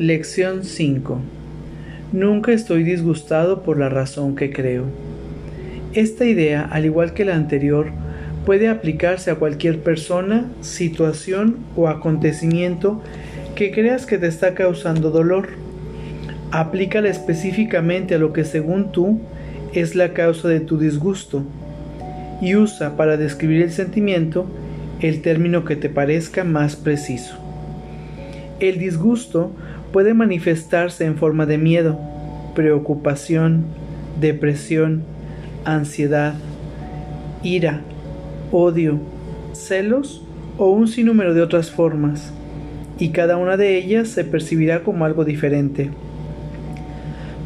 Lección 5. Nunca estoy disgustado por la razón que creo. Esta idea, al igual que la anterior, puede aplicarse a cualquier persona, situación o acontecimiento que creas que te está causando dolor. Aplícala específicamente a lo que según tú es la causa de tu disgusto y usa para describir el sentimiento el término que te parezca más preciso. El disgusto puede manifestarse en forma de miedo, preocupación, depresión, ansiedad, ira, odio, celos o un sinnúmero de otras formas, y cada una de ellas se percibirá como algo diferente.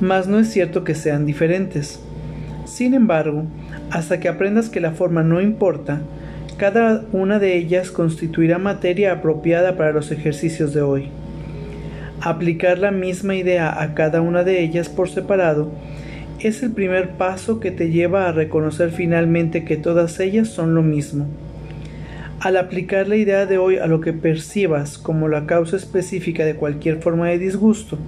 Mas no es cierto que sean diferentes. Sin embargo, hasta que aprendas que la forma no importa, cada una de ellas constituirá materia apropiada para los ejercicios de hoy. Aplicar la misma idea a cada una de ellas por separado es el primer paso que te lleva a reconocer finalmente que todas ellas son lo mismo. Al aplicar la idea de hoy a lo que percibas como la causa específica de cualquier forma de disgusto,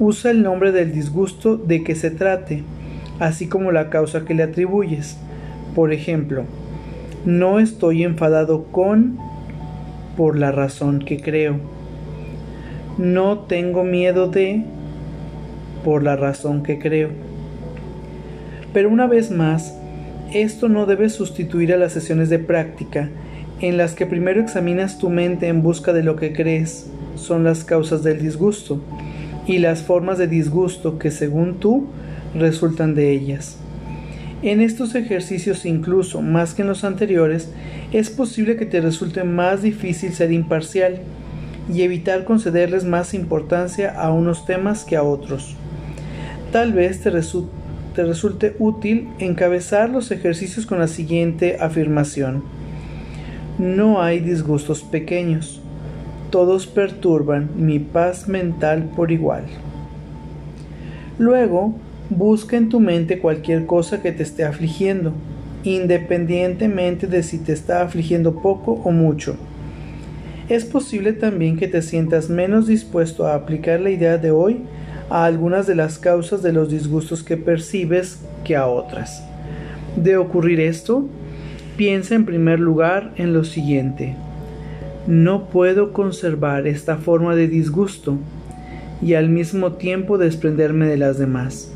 usa el nombre del disgusto de que se trate, así como la causa que le atribuyes. Por ejemplo, no estoy enfadado con por la razón que creo no tengo miedo de por la razón que creo. Pero una vez más, esto no debe sustituir a las sesiones de práctica en las que primero examinas tu mente en busca de lo que crees son las causas del disgusto y las formas de disgusto que según tú resultan de ellas. En estos ejercicios incluso más que en los anteriores, es posible que te resulte más difícil ser imparcial y evitar concederles más importancia a unos temas que a otros. Tal vez te, resulte útil encabezar los ejercicios con la siguiente afirmación. No hay disgustos pequeños. Todos perturban mi paz mental por igual. Luego, busca en tu mente cualquier cosa que te esté afligiendo, independientemente de si te está afligiendo poco o mucho es posible también que te sientas menos dispuesto a aplicar la idea de hoy a algunas de las causas de los disgustos que percibes que a otras. De ocurrir esto, piensa en primer lugar en lo siguiente. No puedo conservar esta forma de disgusto y al mismo tiempo desprenderme de las demás.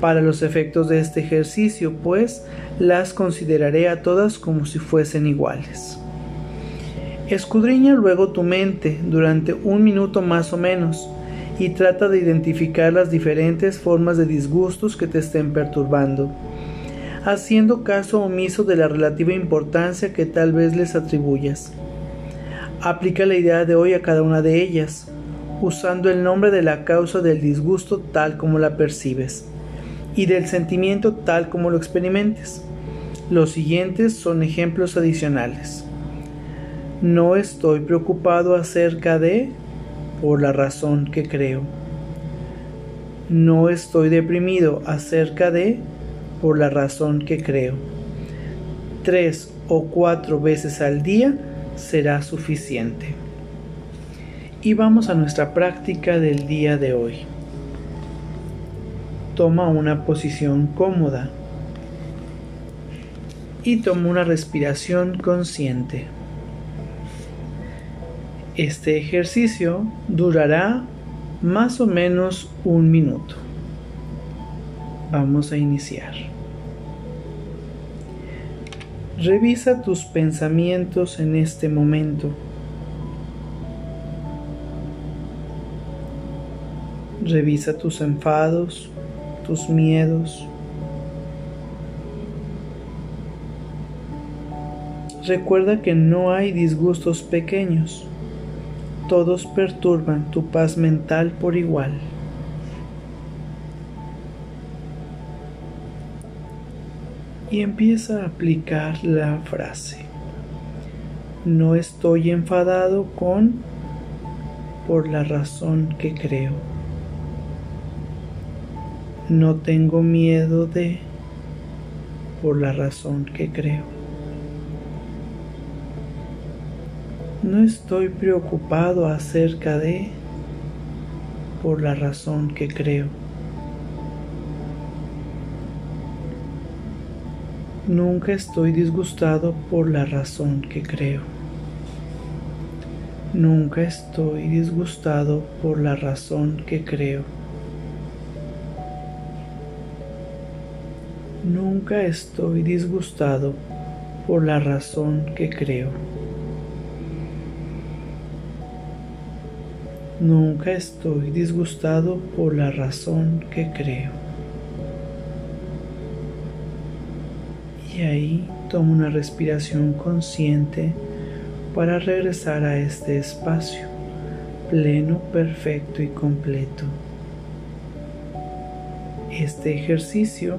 Para los efectos de este ejercicio, pues, las consideraré a todas como si fuesen iguales. Escudriña luego tu mente durante un minuto más o menos y trata de identificar las diferentes formas de disgustos que te estén perturbando, haciendo caso omiso de la relativa importancia que tal vez les atribuyas. Aplica la idea de hoy a cada una de ellas, usando el nombre de la causa del disgusto tal como la percibes y del sentimiento tal como lo experimentes. Los siguientes son ejemplos adicionales. No estoy preocupado acerca de por la razón que creo. No estoy deprimido acerca de por la razón que creo. Tres o cuatro veces al día será suficiente. Y vamos a nuestra práctica del día de hoy. Toma una posición cómoda y toma una respiración consciente. Este ejercicio durará más o menos un minuto. Vamos a iniciar. Revisa tus pensamientos en este momento. Revisa tus enfados, tus miedos. Recuerda que no hay disgustos pequeños todos perturban tu paz mental por igual. Y empieza a aplicar la frase. No estoy enfadado con por la razón que creo. No tengo miedo de por la razón que creo. No estoy preocupado acerca de por la razón que creo. Nunca estoy disgustado por la razón que creo. Nunca estoy disgustado por la razón que creo. Nunca estoy disgustado por la razón que creo. Nunca estoy disgustado por la razón que creo. Y ahí tomo una respiración consciente para regresar a este espacio pleno, perfecto y completo. Este ejercicio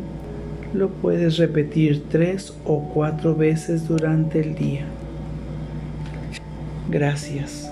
lo puedes repetir tres o cuatro veces durante el día. Gracias.